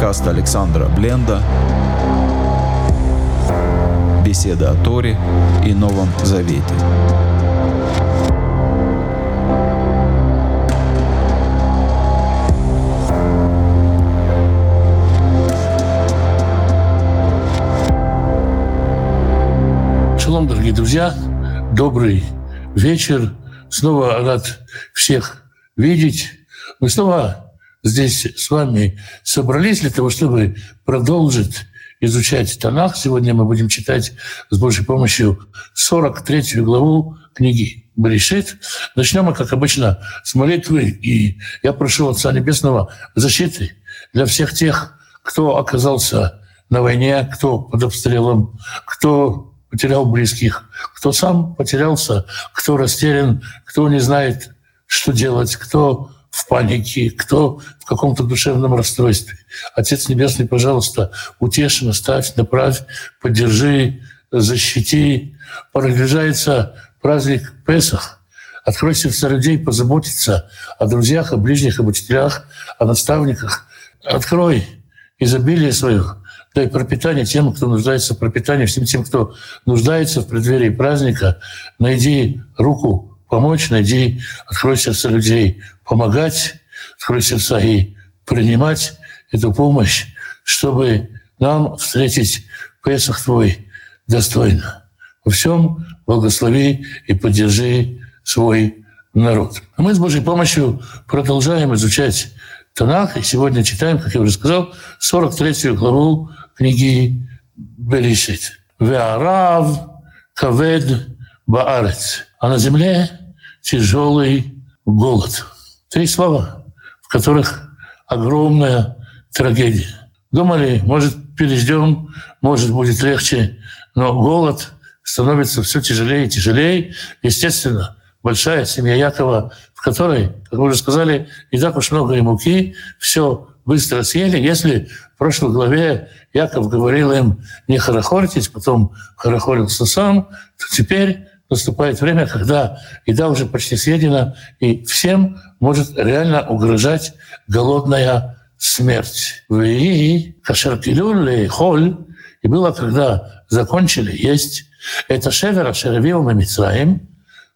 Подкаст Александра Бленда. Беседа о Торе и Новом Завете. Шалом, дорогие друзья. Добрый вечер. Снова рад всех видеть. Мы снова здесь с вами собрались для того, чтобы продолжить изучать Танах. Сегодня мы будем читать с Божьей помощью 43 главу книги Берешит. Начнем мы, как обычно, с молитвы. И я прошу Отца Небесного защиты для всех тех, кто оказался на войне, кто под обстрелом, кто потерял близких, кто сам потерялся, кто растерян, кто не знает, что делать, кто в панике, кто в каком-то душевном расстройстве. Отец Небесный, пожалуйста, утеши, наставь, направь, поддержи, защити. Приближается праздник Песах. Открой сердца людей, позаботиться о друзьях, о ближних, об учителях, о наставниках. Открой изобилие своих дай пропитание тем, кто нуждается в пропитании, всем тем, кто нуждается в преддверии праздника. Найди руку помочь, найди, открой сердца людей помогать, открой сердца и принимать эту помощь, чтобы нам встретить Песах Твой достойно. Во всем благослови и поддержи свой народ. А мы с Божьей помощью продолжаем изучать Танах, и сегодня читаем, как я уже сказал, 43 главу книги Берешит. «Веарав кавед баарец». А на земле тяжелый голод. Три слова, в которых огромная трагедия. Думали, может, переждем, может, будет легче, но голод становится все тяжелее и тяжелее. Естественно, большая семья Якова, в которой, как вы уже сказали, не так уж много и муки, все быстро съели. Если в прошлой главе Яков говорил им не хорохоритесь, потом хорохорился сам, то теперь наступает время, когда еда уже почти съедена, и всем может реально угрожать голодная смерть. И кашеркилюль холь, и было, когда закончили есть, это шевера шеревил на Мицраим,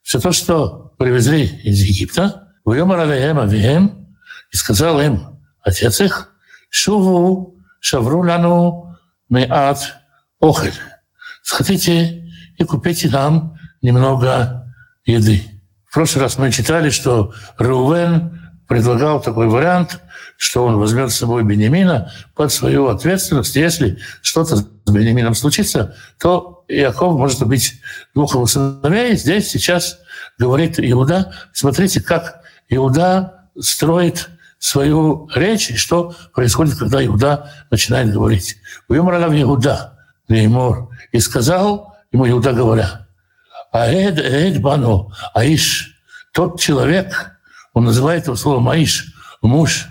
все то, что привезли из Египта, в Авием, и сказал им, отец их, шуву шавру лану меат охель. Сходите и купите нам немного еды. В прошлый раз мы читали, что Рувен предлагал такой вариант, что он возьмет с собой Бенемина под свою ответственность. Если что-то с Бенемином случится, то Иаков может убить двух его сыновей. Здесь сейчас говорит Иуда, смотрите, как Иуда строит свою речь, и что происходит, когда Иуда начинает говорить. «Вымрала в Иуда, Леймор». И сказал ему Иуда, говоря, «Аэд, Аэд Бану, Аиш». Тот человек, он называет его словом Аиш, муж,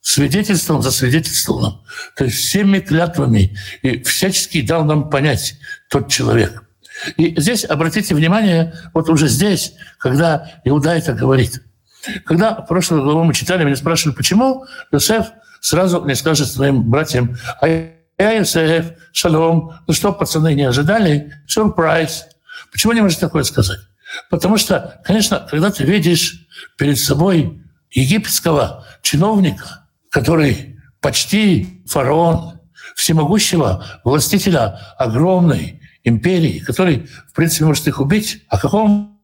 свидетельством за свидетельством, то есть всеми клятвами, и всячески дал нам понять тот человек. И здесь обратите внимание, вот уже здесь, когда Иуда это говорит – когда в прошлую главу мы читали, меня спрашивали, почему Йосеф сразу не скажет своим братьям, а я Йосеф, шалом, ну что, пацаны, не ожидали? Сюрприз. Почему не может такое сказать? Потому что, конечно, когда ты видишь перед собой египетского чиновника, который почти фараон, всемогущего властителя огромной империи, который, в принципе, может их убить, о каком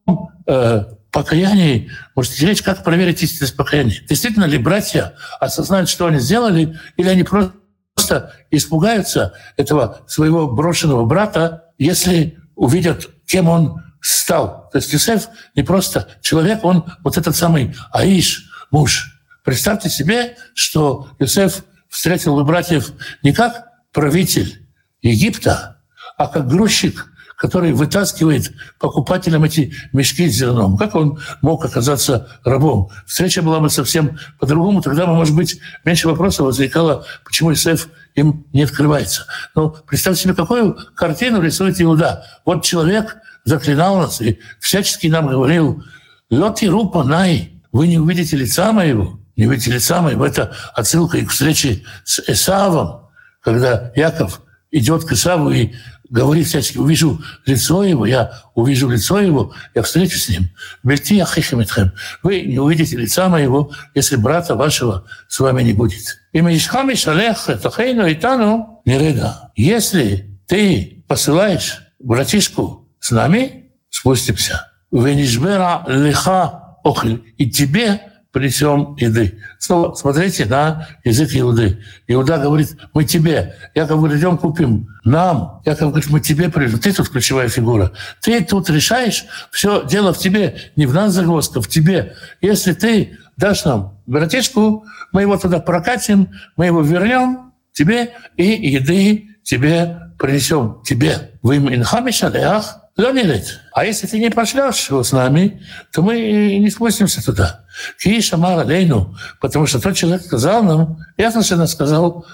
э, покаянии можете речь, как проверить истинность покаяния. Действительно ли братья осознают, что они сделали, или они просто испугаются этого своего брошенного брата, если увидят, кем он стал. То есть Юсеф не просто человек, он вот этот самый Аиш, муж. Представьте себе, что Юсеф встретил бы братьев не как правитель Египта, а как грузчик – который вытаскивает покупателям эти мешки с зерном. Как он мог оказаться рабом? Встреча была бы совсем по-другому. Тогда бы, может быть, меньше вопросов возникало, почему Исаев им не открывается. Но представьте себе, какую картину рисует Иуда. Вот человек заклинал нас и всячески нам говорил, «Лёти рупа най, вы не увидите лица моего». не видите лица моего. Это отсылка и к встрече с Эсавом, когда Яков идет к Исаву и говорит всячески, увижу лицо его, я увижу лицо его, я встречусь с ним. Бельти ахихамитхем. Вы не увидите лица моего, если брата вашего с вами не будет. И Мишхами шалех тахейну итану нереда. Если ты посылаешь братишку с нами, спустимся. Венишбера лиха охль. И тебе принесем еды. Снова смотрите на язык Иуды. Иуда говорит, мы тебе. Яков говорит, идем купим. Нам. Яков говорит, мы тебе придем. Ты тут ключевая фигура. Ты тут решаешь. Все дело в тебе. Не в нас загвоздка, в тебе. Если ты дашь нам братишку, мы его туда прокатим, мы его вернем тебе и еды тебе принесем тебе. Вы инхами шалеах, лет. А если ты не пошлешь его с нами, то мы не спустимся туда. Кииш Амар Алейну, потому что тот человек сказал нам, ясно совершенно сказал,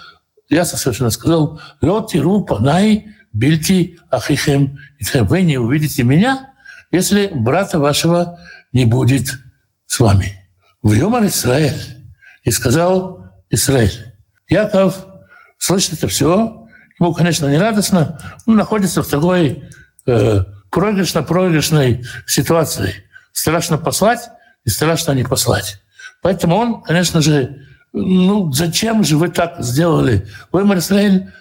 ясно совершенно сказал, Лоти Рупа Най Бильти Ахихем Вы не увидите меня, если брата вашего не будет с вами. В Юмор Израиль. И сказал Израиль. Яков слышит это все. Ему, конечно, не радостно. Он находится в такой э, проигрышно-проигрышной ситуации. Страшно послать, и страшно не послать. Поэтому он, конечно же, ну зачем же вы так сделали? Вы, Израиль,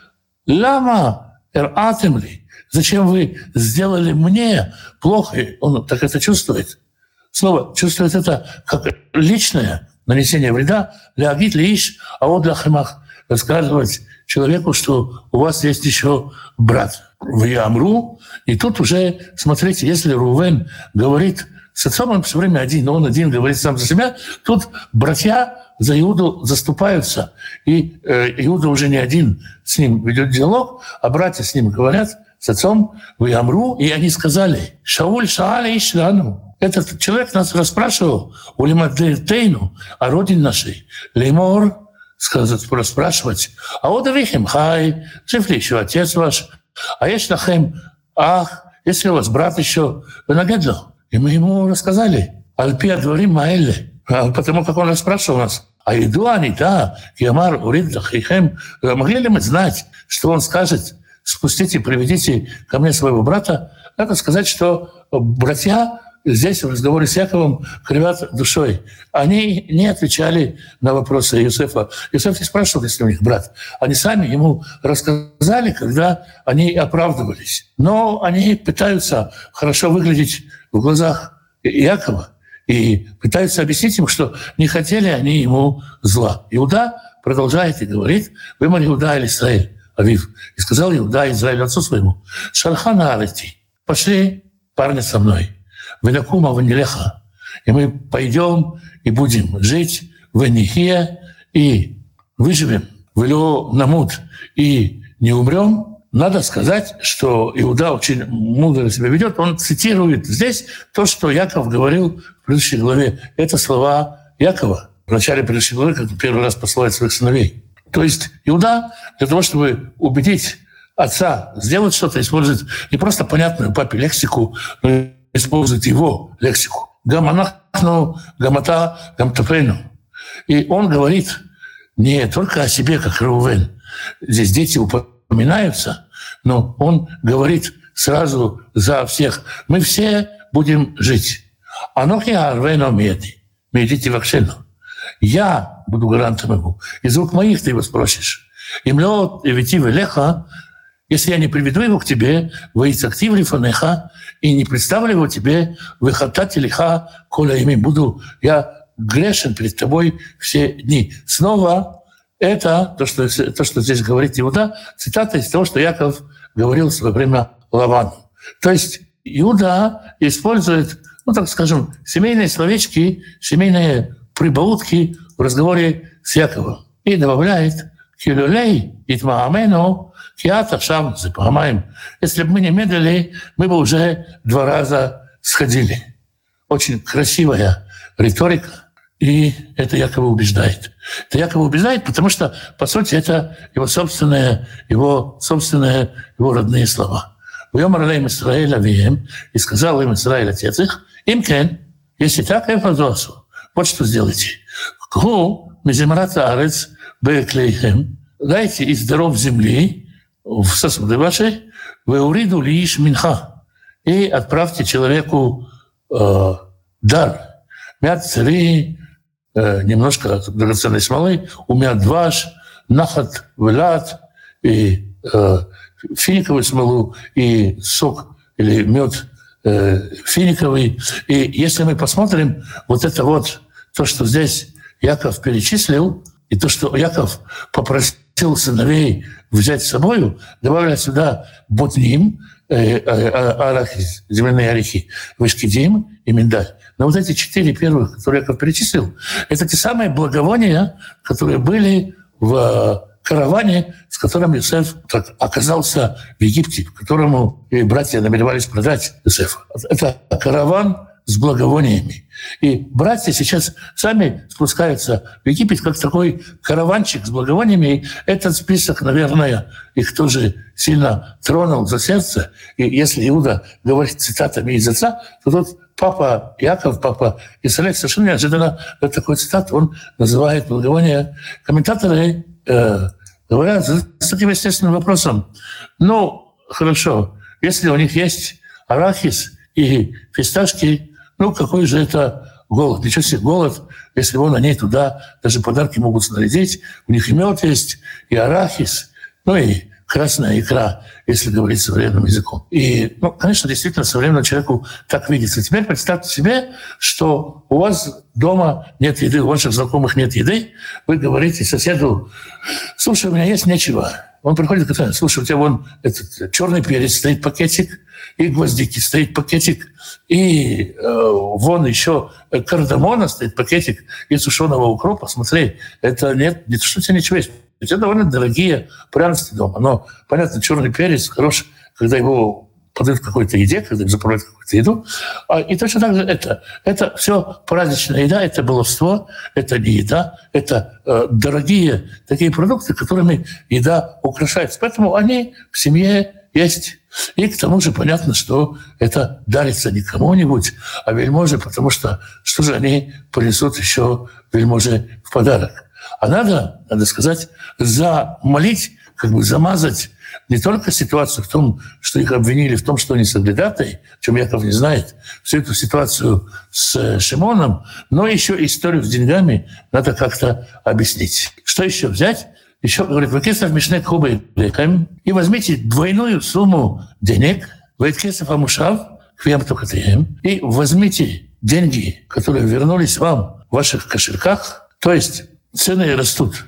лама эратемли. Зачем вы сделали мне плохо? Он так это чувствует. Снова чувствует это как личное нанесение вреда. Леагит лиш, а вот для хемах рассказывать человеку, что у вас есть еще брат. В Ямру. И тут уже, смотрите, если Рувен говорит с отцом он все время один, но он один говорит сам за себя. Тут братья за Иуду заступаются. И э, Иуда уже не один с ним ведет диалог, а братья с ним говорят, с отцом, вы Амру, и они сказали, Шауль Шааля Ишрану. Этот человек нас расспрашивал, у Лимадтейну, о родине нашей. Леймор, сказать, расспрашивать, а вот Вихим, хай, жив ли еще отец ваш? А есть Лахем, ах, если у вас брат еще, нагадал. И мы ему рассказали, Альпия говорим Маэле, потому как он расспрашивал нас, а иду они, да, Ямар, Урид, Хейхем, могли ли мы знать, что он скажет, спустите, приведите ко мне своего брата, надо сказать, что братья здесь в разговоре с Яковом кривят душой. Они не отвечали на вопросы Юсефа. Юсеф не спрашивал, если у них брат. Они сами ему рассказали, когда они оправдывались. Но они пытаются хорошо выглядеть в глазах Якова и пытаются объяснить им, что не хотели они ему зла. Иуда продолжает и говорит, «Вы мой Иуда или Израиль, Авив». И сказал Иуда Израиль отцу своему, «Шархана Алати, пошли парни со мной, Венакума Ванилеха, и мы пойдем и будем жить в Энихе и выживем, в Илю Намут, и не умрем, надо сказать, что Иуда очень мудро себя ведет. Он цитирует здесь то, что Яков говорил в предыдущей главе. Это слова Якова в начале предыдущей главы, как первый раз посылает своих сыновей. То есть Иуда для того, чтобы убедить отца сделать что-то, использует не просто понятную папе лексику, но использует его лексику. Гаманахну, гамата, гамтапейну. И он говорит не только о себе, как Рувен. Здесь дети упоминаются, но он говорит сразу за всех. Мы все будем жить. Анохи арвено меди. Медите вакшену. Я буду гарантом ему. Из рук моих ты его спросишь. И млет и леха, если я не приведу его к тебе, воицактив фанеха, и не представлю тебе, выхатать лиха, коля ими буду, я грешен перед тобой все дни. Снова это то, что, то, что здесь говорит Иуда, цитата из того, что Яков говорил в свое время Лавану. То есть Иуда использует, ну так скажем, семейные словечки, семейные прибаутки в разговоре с Яковом. И добавляет «Килюлей итмаамену киата шам запамаем». Если бы мы не медлили, мы бы уже два раза сходили. Очень красивая риторика – и это якобы убеждает. Это якобы убеждает, потому что, по сути, это его собственные, его собственные, его родные слова. «Вьомар алейм Исраэль авием» и сказал им Израиль, отец их, «Им кен, если так, я продолжу. Вот что сделайте. Гу, меземрата арец, беклейхем, дайте из даров земли в сосуды ваши, вы уриду лишь минха, и отправьте человеку э, дар. Мят цари, э, немножко драгоценной смолы, умят дваш, нахат, велат, и э, финиковую смолу, и сок или мед э, финиковый. И если мы посмотрим вот это вот, то, что здесь Яков перечислил, и то, что Яков попросил сыновей взять с собой, добавляя сюда ботним, э, э, арахис, земляные орехи, вышкидим и миндаль. Но вот эти четыре первых, которые Яков перечислил, это те самые благовония, которые были в караване, с которым Иосиф так, оказался в Египте, которому и братья намеревались продать Иосифа. Это караван с благовониями. И братья сейчас сами спускаются в Египет как такой караванчик с благовониями. И этот список, наверное, их тоже сильно тронул за сердце. И если Иуда говорит цитатами из отца, то тут папа Яков, папа Исраиль совершенно неожиданно такой цитат он называет благовония. Комментаторы э, говорят с таким естественным вопросом. Ну, хорошо, если у них есть арахис и фисташки, ну, какой же это голод? Ничего себе голод, если вон они туда даже подарки могут снарядить. У них и мед есть, и арахис, ну и красная икра, если говорить современным языком. И, ну, конечно, действительно, современному человеку так видится. Теперь представьте себе, что у вас дома нет еды, у ваших знакомых нет еды, вы говорите соседу, слушай, у меня есть нечего. Он приходит и говорит, слушай, у тебя вон этот черный перец стоит пакетик, и гвоздики стоит пакетик, и э, вон еще кардамона стоит пакетик, и сушеного укропа. Смотри, это нет, не что у тебя ничего есть. Это довольно дорогие пряности дома. Но, понятно, черный перец хорош, когда его подают какой-то еде, когда заправляют какую-то еду. А, и точно так же это. Это все праздничная еда, это баловство, это не еда, это э, дорогие такие продукты, которыми еда украшается. Поэтому они в семье есть. И к тому же понятно, что это дарится не кому-нибудь, а вельможе, потому что что же они принесут еще вельможе в подарок. А надо, надо сказать, замолить, как бы замазать не только ситуацию в том, что их обвинили в том, что они соглядатые, чем Яков не знает, всю эту ситуацию с Шимоном, но еще историю с деньгами надо как-то объяснить. Что еще взять? Еще, говорит, «Векесов мишнек хубы и возьмите двойную сумму денег, «Векесов амушав хвем и возьмите деньги, которые вернулись вам в ваших кошельках, то есть цены растут.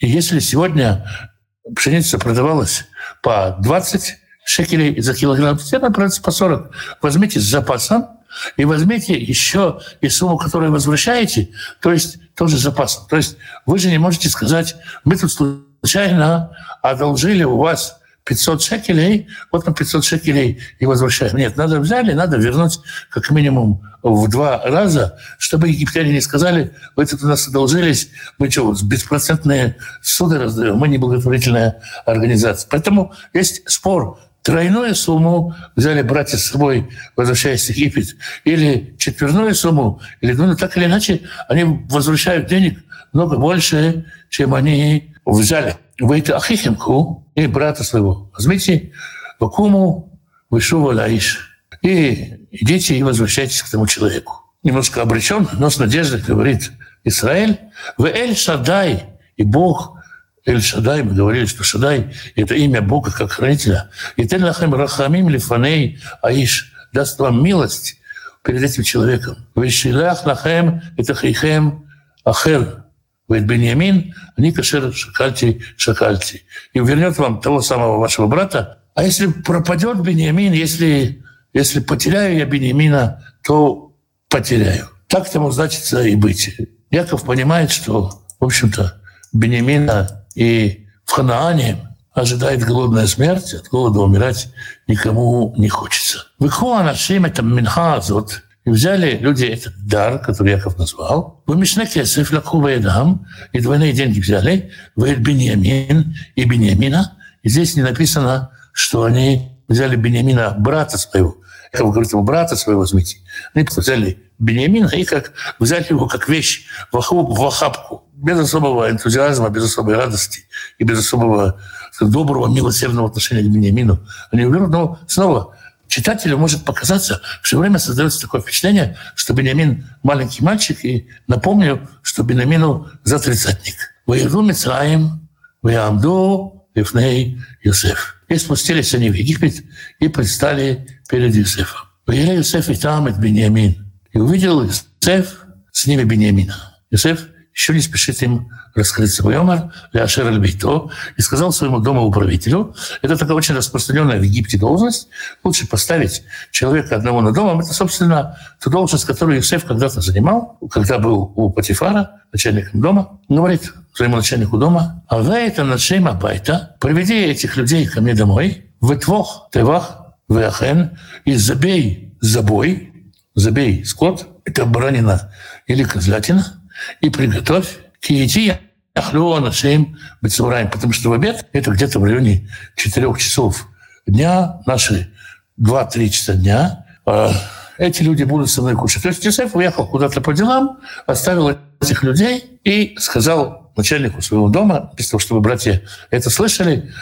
И если сегодня пшеница продавалась по 20 шекелей за килограмм, она продается по 40. Возьмите с запасом и возьмите еще и сумму, которую возвращаете, то есть тоже запасом. То есть вы же не можете сказать, мы тут случайно одолжили у вас 500 шекелей, вот на 500 шекелей и возвращаем. Нет, надо взяли, надо вернуть как минимум в два раза, чтобы египтяне не сказали, вы тут у нас одолжились, мы что, беспроцентные суды раздаем, мы не благотворительная организация. Поэтому есть спор, тройную сумму взяли братья с собой, возвращаясь в Египет, или четверную сумму, или ну, так или иначе, они возвращают денег много больше, чем они взяли. Вы ахихимку и брата своего возьмите, вакуму, вышува лаиш. И идите и возвращайтесь к тому человеку. Немножко обречен, но с надеждой говорит Израиль. Вы Эль Шадай, и Бог Эль Шадай, мы говорили, что Шадай – это имя Бога как хранителя. И Тель Лахем Рахамим Лифаней Аиш даст вам милость перед этим человеком. Вешилах Лахем – это Хейхем Ахер, Говорит, Беньямин, они кашер шакальти, шакальти. И вернет вам того самого вашего брата. А если пропадет Беньямин, если, если потеряю я Беньямина, то потеряю. Так тому значится и быть. Яков понимает, что, в общем-то, Беньямина и в Ханаане ожидает голодная смерть, от голода умирать никому не хочется. Выхуа нашим это минха азот, и взяли люди этот дар, который Яков назвал, в Мишне Кесов, Лакху Ваедам, и двойные деньги взяли, Ваед Беньямин и Беньямина. И здесь не написано, что они взяли Беньямина, брата своего. Яков говорит ему, брата своего возьмите. Они взяли Бениамина и как взяли его как вещь в охапку, в охапку без особого энтузиазма, без особой радости и без особого доброго, милосердного отношения к Бениамину. Они умрут, но снова читателю может показаться, все время создается такое впечатление, что Бениамин маленький мальчик, и напомню, что Бениамину за тридцатник. «Воеду Мицраим, Ваямду, Ифней, Юсеф». И спустились они в Египет и предстали перед Юсефом. «Воере Юсеф и там, это Бениамин». И увидел Юсеф с ними Бениамина. Юсеф еще не спешит им раскрыться. Вайомар Ляшер Альбейто и сказал своему домоуправителю, это такая очень распространенная в Египте должность, лучше поставить человека одного на домом. Это, собственно, та должность, которую Юсеф когда-то занимал, когда был у Патифара, начальником дома. Говорит своему начальнику дома, а вы это начнем байта, приведи этих людей ко мне домой, в твох, тевах, веахен, и забей забой, забей скот, это баранина или козлятина, и приготовь киети ахлюана шейм бецураем, потому что в обед это где-то в районе 4 часов дня, наши 2-3 часа дня, а эти люди будут со мной кушать. То есть Юсеф уехал куда-то по делам, оставил этих людей и сказал начальнику своего дома, без того, чтобы братья это слышали,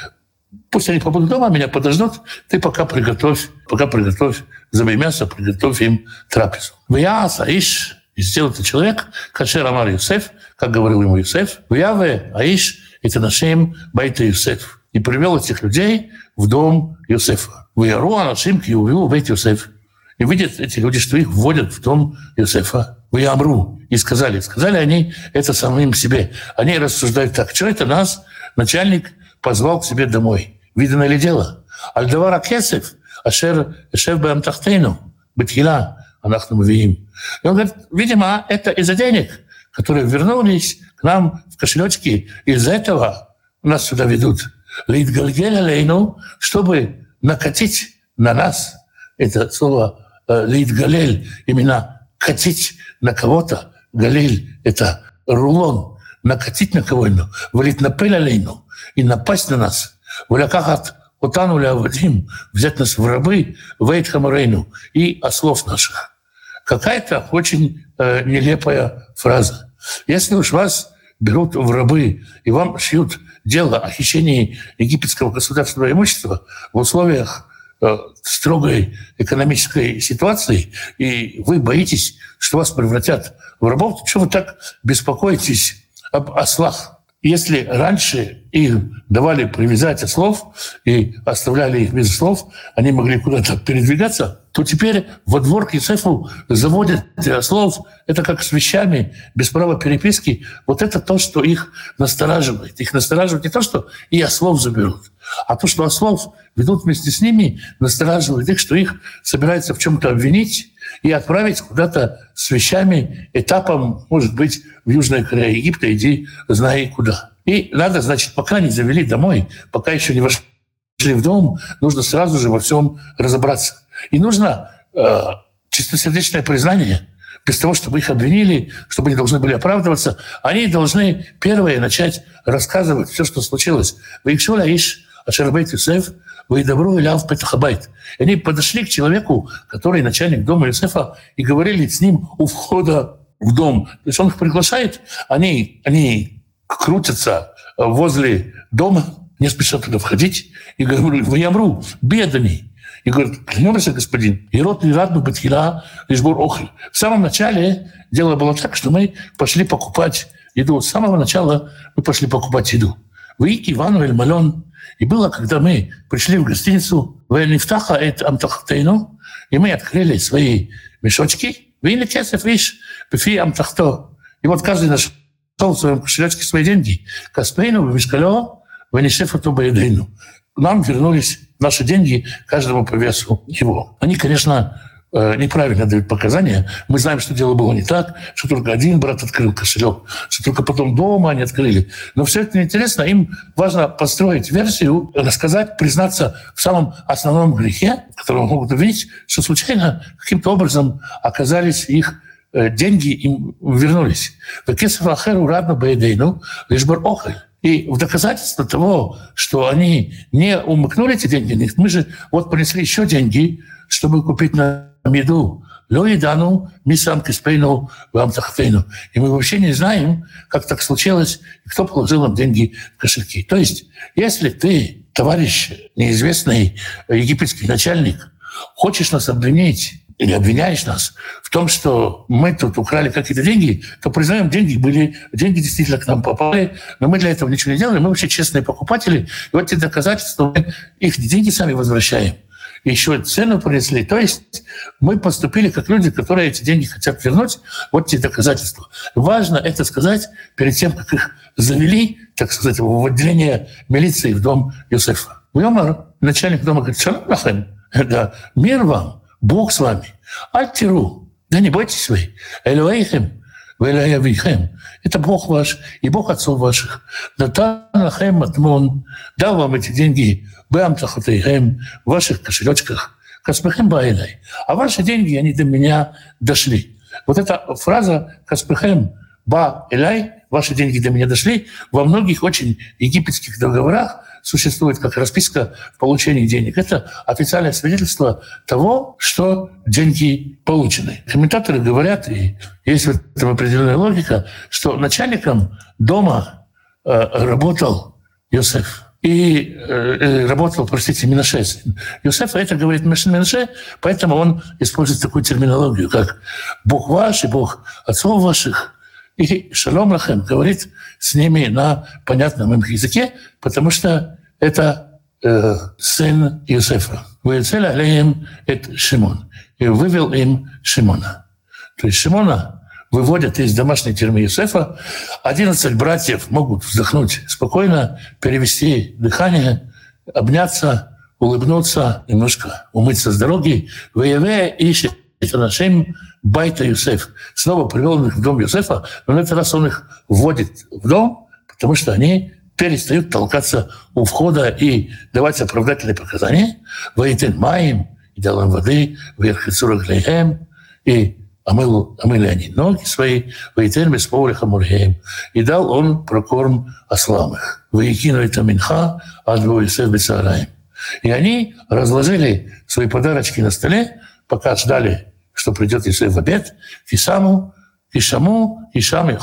пусть они побудут дома, меня подождут, ты пока приготовь, пока приготовь забей мясо, приготовь им трапезу. Я, Саиш, и сделал это человек, кашер Амар Юсеф, как говорил ему Юсеф, в Яве, Аиш, это нашим Байта Юсеф. И привел этих людей в дом Юсефа. В Яру Анашим Киувил Бейт Юсеф. И видят эти люди, что их вводят в дом Юсефа. В Ямру. И сказали, сказали они это самим себе. Они рассуждают так, что это нас начальник позвал к себе домой. Видно ли дело? Альдавара Кесев, Ашер Шев Бамтахтейну, Бетхила, Анахну Мавиим. И он говорит, видимо, это из-за денег, которые вернулись к нам в кошелечки. Из-за этого нас сюда ведут. Лейтгальгель алейну, чтобы накатить на нас, это слово э, лейтгалель, именно катить на кого-то. Галиль — это рулон, накатить на кого-нибудь, валить на алейну и напасть на нас. Валякахат утану Вадим, взять нас в рабы, вейт хамарейну и ослов наших. Какая-то очень э, нелепая фраза. Если уж вас берут в рабы и вам шьют дело о хищении египетского государственного имущества в условиях э, строгой экономической ситуации, и вы боитесь, что вас превратят в рабов, то что вы так беспокоитесь об ослах? Если раньше их давали привязать ослов и оставляли их без слов, они могли куда-то передвигаться, то теперь во двор к Юсефу заводят ослов. Это как с вещами, без права переписки. Вот это то, что их настораживает. Их настораживает не то, что и ослов заберут, а то, что ослов ведут вместе с ними, настораживает их, что их собираются в чем-то обвинить, и отправить куда-то с вещами, этапом, может быть, в Южной Корее, Египта, иди, знай куда. И надо, значит, пока не завели домой, пока еще не вошли в дом, нужно сразу же во всем разобраться. И нужно э, чистосердечное признание, без того, чтобы их обвинили, чтобы они должны были оправдываться, они должны первые начать рассказывать все, что случилось. Вы их Иш, Ашербейт вы добро и ляв Петахабайт. Они подошли к человеку, который начальник дома Юсефа, и говорили с ним у входа в дом. То есть он их приглашает, они, они крутятся возле дома, не спешат туда входить, и говорят, вы ямру, бедами. И говорят, клянемся, господин, и рот не рад бы бетхила, лишь бур охль. В самом начале дело было так, что мы пошли покупать еду. С самого начала мы пошли покупать еду. Вы Ивану Эль Малон и было, когда мы пришли в гостиницу Вельнифтаха эт Амтахтейну, и мы открыли свои мешочки, Винли кесов, видишь, пифи Амтахто. И вот каждый нашел в своем кошелечке свои деньги. Каспейну, Вишкалео, Венешефа Тубаедейну. Нам вернулись наши деньги каждому по весу его. Они, конечно, неправильно дают показания. Мы знаем, что дело было не так, что только один брат открыл кошелек, что только потом дома они открыли. Но все это неинтересно. Им важно построить версию, рассказать, признаться в самом основном грехе, которого могут увидеть, что случайно каким-то образом оказались их э, деньги им вернулись. лишь И в доказательство того, что они не умыкнули эти деньги, мы же вот принесли еще деньги, чтобы купить на еду. Ло едану, ми киспейну, вам тахтейну. И мы вообще не знаем, как так случилось, кто положил нам деньги в кошельки. То есть, если ты, товарищ неизвестный египетский начальник, хочешь нас обвинить или обвиняешь нас в том, что мы тут украли какие-то деньги, то признаем, деньги были, деньги действительно к нам попали, но мы для этого ничего не делали, мы вообще честные покупатели, и вот те доказательства, мы их деньги сами возвращаем еще цену принесли. То есть мы поступили как люди, которые эти деньги хотят вернуть. Вот те доказательства. Важно это сказать перед тем, как их завели, так сказать, в отделение милиции в дом Юсефа. Уйомар, начальник дома, говорит, шалом лахем, да, мир вам, Бог с вами. Альтиру, да не бойтесь вы. Элюэйхем. Это Бог ваш и Бог отцов ваших. Натанахем Атмон дал вам эти деньги Бамтахатейхем в ваших кошелечках. Каспехем Байлай. А ваши деньги, они до меня дошли. Вот эта фраза Каспехем Ба Элай, ваши деньги до меня дошли, во многих очень египетских договорах существует как расписка в получении денег. Это официальное свидетельство того, что деньги получены. Комментаторы говорят, и есть в этом определенная логика, что начальником дома э, работал Йосеф и э, работал, простите, Минаше. Юсеф это говорит Минаше, поэтому он использует такую терминологию, как «Бог ваш и Бог отцов ваших». И Шалом Лахем говорит с ними на понятном им языке, потому что это э, сын Иосифа. «Вецель алеем это Шимон». И вывел им Шимона. То есть Шимона выводят из домашней тюрьмы Юсефа. 11 братьев могут вздохнуть спокойно, перевести дыхание, обняться, улыбнуться, немножко умыться с дороги. Воеве ищет нашим Байта Юсеф. Снова привел их в дом Юсефа, но на этот раз он их вводит в дом, потому что они перестают толкаться у входа и давать оправдательные показания. Воитен маем, и дал им воды, вверх и и омыл, омыли они ноги свои, «Ваитен бесполе хамурхеем». И дал он прокорм ослам их. «Ваикину это минха, а Йосеф бецараем». И они разложили свои подарочки на столе, пока ждали, что придет Иосиф в обед, и саму, и шаму, и шам, и.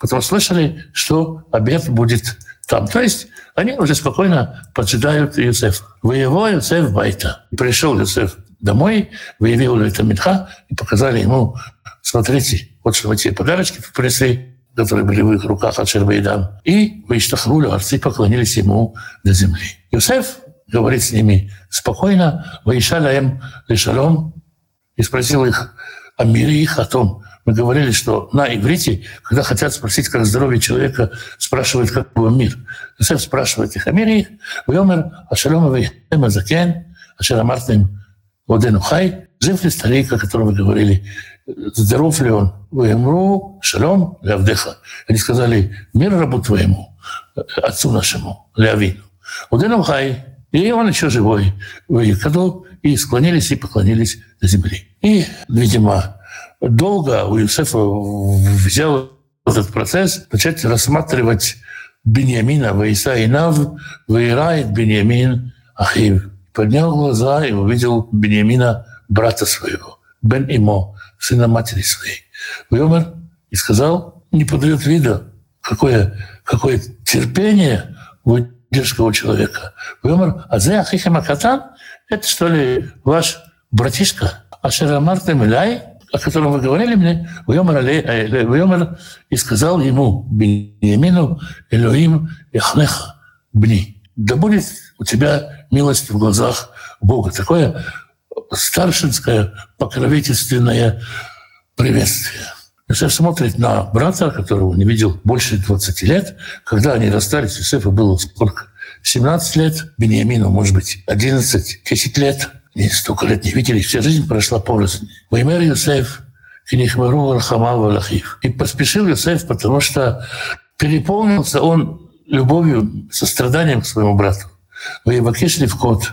Потом слышали, что обед будет там. То есть они уже спокойно поджидают Иосифа. Воевой Иосиф Байта. Пришел Иосиф домой, выявил это Митха и показали ему, смотрите, вот что мы тебе подарочки принесли, которые были в их руках от Шербейдан. И выштахнули, арцы поклонились ему до земли. Юсеф говорит с ними спокойно, «Ваишаляем лишалом» и спросил их о мире их, о том, мы говорили, что на иврите, когда хотят спросить, как здоровье человека, спрашивают, как его мир. Юсеф спрашивает их о мире их. «Вьомер ашалом авейхем азакен, ашер амартем Владену Хай, жив ли старик, о котором вы говорили, здоров ли он? Ваемру, шалом, лявдеха. Они сказали, мир рабу твоему, отцу нашему, лявину. Владену Хай, и он еще живой, и склонились и поклонились до земли. И, видимо, долго у взял этот процесс начать рассматривать Беньямина, Ваиса и Нав, Ваирает Беньямин Ахив поднял глаза и увидел Бениамина, брата своего, Бен Имо, сына матери своей. Вымер и сказал, не подает вида, какое, какое терпение у человека. Вымер, а за Ахихема Катан, это что ли ваш братишка? Ашерамар Темиляй, о котором вы говорили мне, Вымер э, и сказал ему, Бениамину, Элоим Яхнеха, Бни, да будет у тебя милость в глазах Бога. Такое старшинское покровительственное приветствие. Иосиф смотрит на брата, которого не видел больше 20 лет. Когда они расстались, Иосифу было сколько? 17 лет, Бениамину, может быть, 11, 10 лет. Они столько лет не виделись, вся жизнь прошла порознь. Ваймер Иосиф, Кинихмару Рахамал Валахив. И поспешил Иосиф, потому что переполнился он любовью, состраданием к своему брату. Ваевакеш Левкот,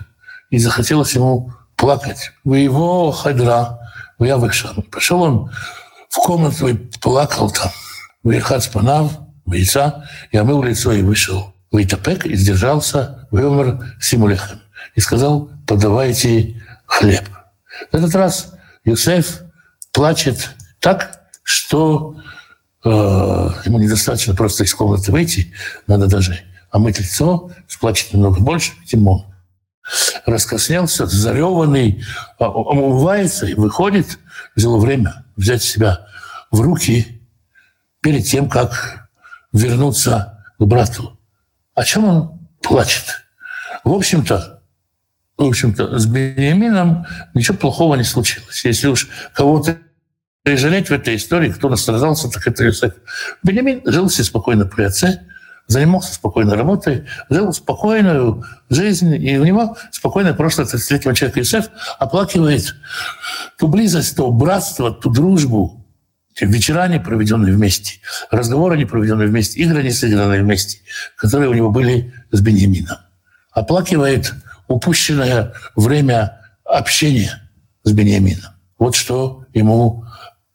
и захотелось ему плакать. Вы его хадра, я вышел. Пошел он в комнату и плакал там. Выехать спанав, яйца, я омыл лицо и вышел. Вейтапек и сдержался, вымер симулехем. И сказал, подавайте хлеб. В этот раз Юсеф плачет так, что э, ему недостаточно просто из комнаты выйти, надо даже омыть лицо, сплачет немного больше, чем он раскоснелся, зареванный, а, умывается и выходит, взяло время взять себя в руки перед тем, как вернуться к брату. О чем он плачет? В общем-то, в общем-то, с Бениамином ничего плохого не случилось. Если уж кого-то жалеть в этой истории, кто настрадался, так это Иосиф. Бениамин жил себе спокойно при отце, занимался спокойной работой, жил спокойную жизнь, и у него спокойное прошлое 30-летнего человека Иосиф оплакивает ту близость, то братство, ту дружбу, вечера не проведенные вместе, разговоры не проведенные вместе, игры не сыгранные вместе, которые у него были с Беньямином. Оплакивает упущенное время общения с Беньямином. Вот что ему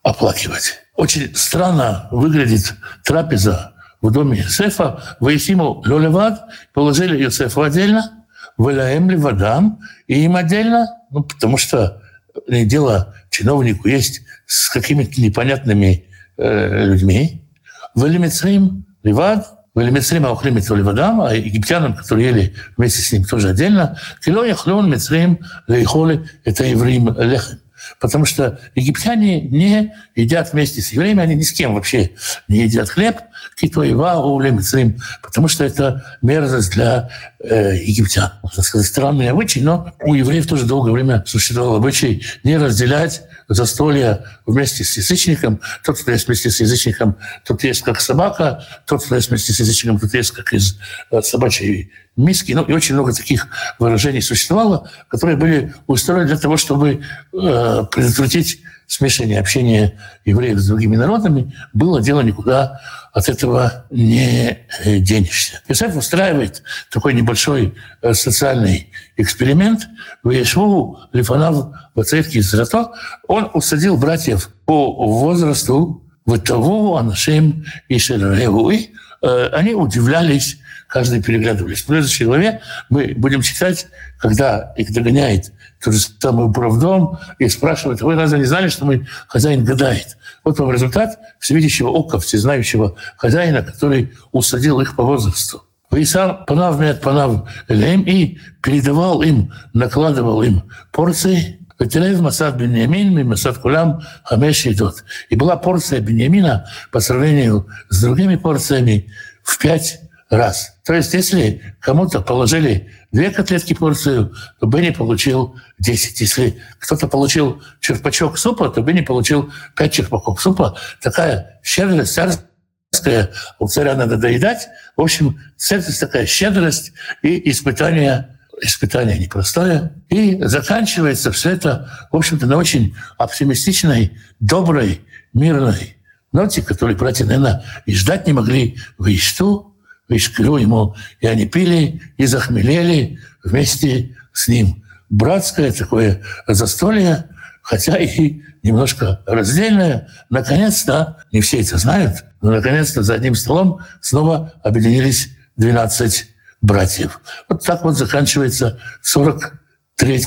оплакивать. Очень странно выглядит трапеза в доме Иосифа. Воисиму лолевад положили Иосифу отдельно, Валяем ли водам, и им отдельно, ну, потому что дело чиновнику есть с какими-то непонятными э, людьми. Велимицрим ливад, велимицрим аухлим ливадам, а египтянам, которые ели вместе с ним тоже отдельно, кило яхлон мицрим лейхоли это евреим лехем потому что египтяне не едят вместе с евреями, они ни с кем вообще не едят хлеб, китоева, улемицрим, потому что это мерзость для э, египтян. Так сказать, странный обычай, но у евреев тоже долгое время существовал обычай не разделять застолье вместе с язычником. Тот, кто есть вместе с язычником, тот есть как собака, тот, кто есть вместе с язычником, тот есть как из э, собачьей миски. Ну, и очень много таких выражений существовало, которые были устроены для того, чтобы э, предотвратить смешение общения евреев с другими народами. Было дело никуда от этого не э, денешься. Исаак устраивает такой небольшой э, социальный эксперимент. В Ешву Лифанав Бацейфки Зрато он усадил братьев по возрасту в того Анашем и Шеревуи. Э, они удивлялись, каждый переглядывались. В следующей мы будем читать, когда их догоняет тот же самый управдом и спрашивает, вы разве не знали, что мой хозяин гадает? Вот вам результат всевидящего ока, всезнающего хозяина, который усадил их по возрасту. Вейсар панав мед панав элем и передавал им, накладывал им порции, Ветерев Масад Беньямин, Масад Кулям, Хамеш идут. И была порция Беньямина по сравнению с другими порциями в пять раз. То есть если кому-то положили две котлетки порцию, то Бенни получил 10. Если кто-то получил черпачок супа, то Бенни получил 5 черпаков супа. Такая щедрость царская, у царя надо доедать. В общем, церковь такая щедрость и испытание испытание непростое. И заканчивается все это, в общем-то, на очень оптимистичной, доброй, мирной ноте, которой братья, наверное, и ждать не могли в Ишту, Вишкрю ему, и они пили и захмелели вместе с ним. Братское такое застолье, хотя и немножко раздельное. Наконец-то, не все это знают, но наконец-то за одним столом снова объединились 12 братьев. Вот так вот заканчивается 43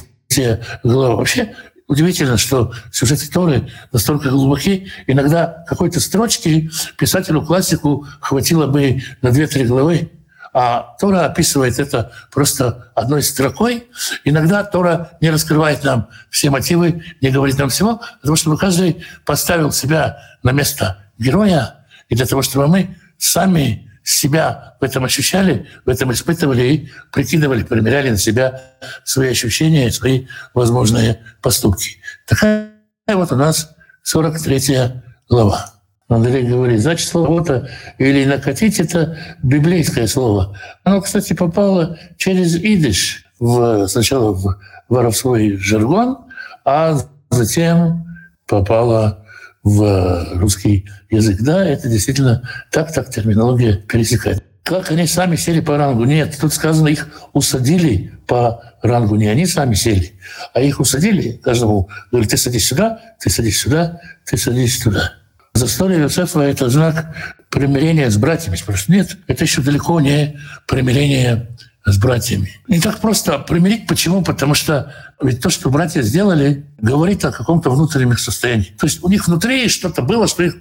глава. Вообще Удивительно, что сюжеты Торы настолько глубоки. Иногда какой-то строчки писателю-классику хватило бы на две-три главы, а Тора описывает это просто одной строкой. Иногда Тора не раскрывает нам все мотивы, не говорит нам всего, потому что каждый поставил себя на место героя, и для того, чтобы мы сами себя в этом ощущали, в этом испытывали и прикидывали, примеряли на себя свои ощущения, свои возможные поступки. Такая вот у нас 43 глава. Андрей говорит, значит, слово или накатить – это библейское слово. Оно, кстати, попало через идиш в, сначала в воровской жаргон, а затем попало в русский язык. Да, это действительно так, так терминология пересекает. Как они сами сели по рангу? Нет, тут сказано, их усадили по рангу. Не они сами сели, а их усадили. Каждому говорит, ты садись сюда, ты садись сюда, ты садись сюда. Застолье Иосифа – это знак примирения с братьями. Спрашивают, нет, это еще далеко не примирение с братьями. Не так просто примирить. Почему? Потому что ведь то, что братья сделали, говорит о каком-то внутреннем состоянии. То есть у них внутри что-то было, что их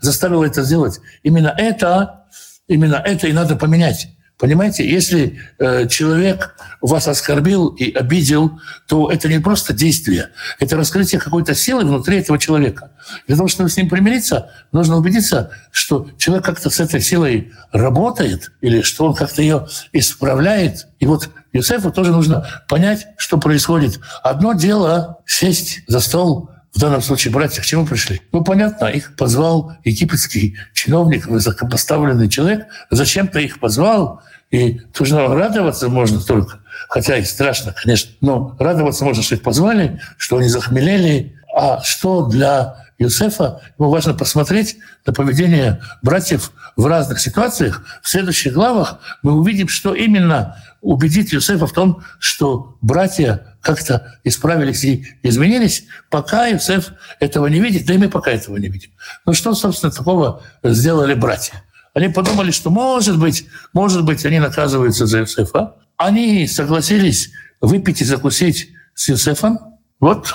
заставило это сделать. Именно это, именно это и надо поменять. Понимаете, если э, человек вас оскорбил и обидел, то это не просто действие, это раскрытие какой-то силы внутри этого человека. Для того, чтобы с ним примириться, нужно убедиться, что человек как-то с этой силой работает, или что он как-то ее исправляет. И вот Юсефу тоже нужно понять, что происходит. Одно дело сесть за стол в данном случае братья к чему пришли? Ну, понятно, их позвал египетский чиновник, высокопоставленный человек, зачем-то их позвал, и нужно радоваться можно только, хотя и страшно, конечно, но радоваться можно, что их позвали, что они захмелели. А что для Юсефа, ему важно посмотреть на поведение братьев в разных ситуациях. В следующих главах мы увидим, что именно убедит Юсефа в том, что братья как-то исправились и изменились, пока Юсеф этого не видит, да и мы пока этого не видим. Ну что, собственно, такого сделали братья? Они подумали, что, может быть, может быть, они наказываются за Юсефа. Они согласились выпить и закусить с Юсефом. Вот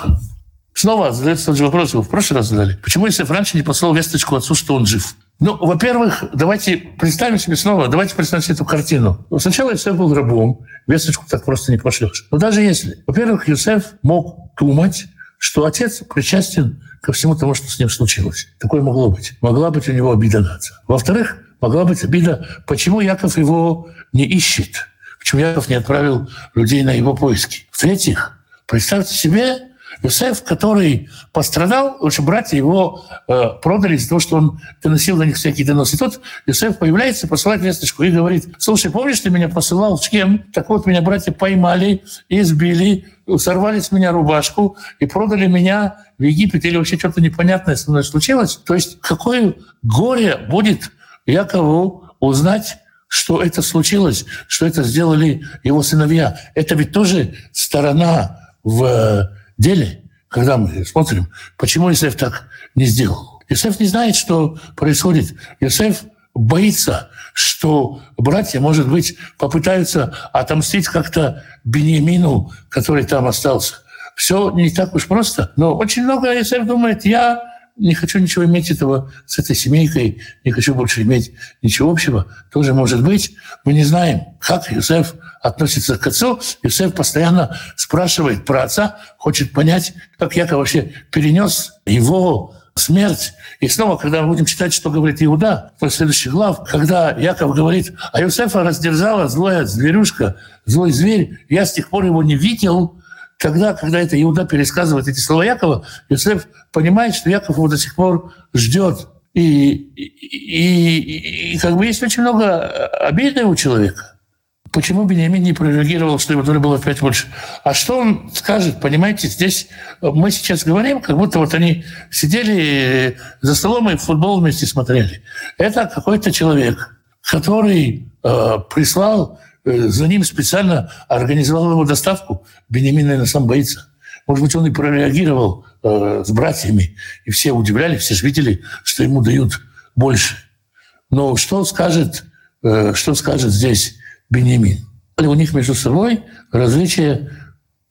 снова задается тот же вопрос, его в прошлый раз задали. Почему Юсеф раньше не послал весточку отцу, что он жив? Ну, во-первых, давайте представим себе снова, давайте представим себе эту картину. Сначала Юсеф был рабом, весточку так просто не пошлешь. Но даже если, во-первых, Юсеф мог думать, что отец причастен ко всему тому, что с ним случилось. Такое могло быть. Могла быть у него обида на отца. Во-вторых, могла быть обида, почему Яков его не ищет, почему Яков не отправил людей на его поиски. В-третьих, представьте себе, Юсеф, который пострадал, лучше братья его э, продали из-за того, что он доносил на них всякие доносы. И тут Юсеф появляется, посылает весточку и говорит, слушай, помнишь, ты меня посылал с кем? Так вот, меня братья поймали, избили, сорвали с меня рубашку и продали меня в Египет, или вообще что-то непонятное со мной случилось. То есть какое горе будет Якову узнать, что это случилось, что это сделали его сыновья. Это ведь тоже сторона в деле, когда мы смотрим, почему Исаев так не сделал. Исаев не знает, что происходит. Исаев боится, что братья, может быть, попытаются отомстить как-то Бениамину, который там остался. Все не так уж просто. Но очень много Исаев думает, я не хочу ничего иметь этого с этой семейкой, не хочу больше иметь ничего общего. Тоже может быть. Мы не знаем, как Юсеф относится к отцу. Юсеф постоянно спрашивает про отца, хочет понять, как Яков вообще перенес его смерть. И снова, когда мы будем читать, что говорит Иуда в следующих глав, когда Яков говорит, а Юсефа раздержала злая зверюшка, злой зверь, я с тех пор его не видел, Тогда, когда это Иуда пересказывает эти слова Якова, Иосиф понимает, что Яков его до сих пор ждет. И, и, и, и как бы есть очень много обиды у человека. Почему Бениамин не прореагировал, что его доля была в пять больше? А что он скажет? Понимаете, здесь мы сейчас говорим, как будто вот они сидели за столом и футбол вместе смотрели. Это какой-то человек, который э, прислал Э, за ним специально организовал его доставку. Бенемин, наверное, сам боится. Может быть, он и прореагировал э, с братьями, и все удивлялись, все же видели, что ему дают больше. Но что скажет, э, что скажет здесь Бенемин? У них между собой различие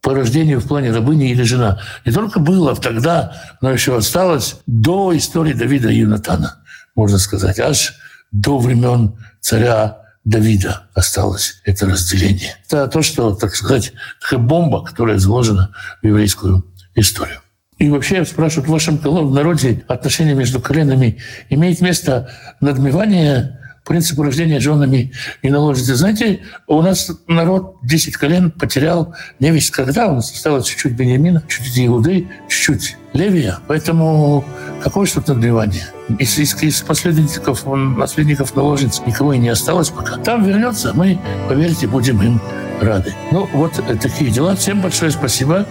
по рождению в плане рабыни или жена. Не только было тогда, но еще осталось до истории Давида и Юнатана, можно сказать, аж до времен царя Давида осталось это разделение. Это то, что, так сказать, такая бомба, которая заложена в еврейскую историю. И вообще я спрашиваю, в вашем народе отношения между коленами имеет место надмевание принципу рождения женами и наложите. Знаете, у нас народ 10 колен потерял не весь когда. У нас осталось чуть-чуть Бениамина, чуть-чуть Иуды, чуть-чуть Левия. Поэтому какое что то надбивание? Из, из, из последовников, наследников наложниц никого и не осталось пока. Там вернется, мы, поверьте, будем им рады. Ну, вот такие дела. Всем большое спасибо.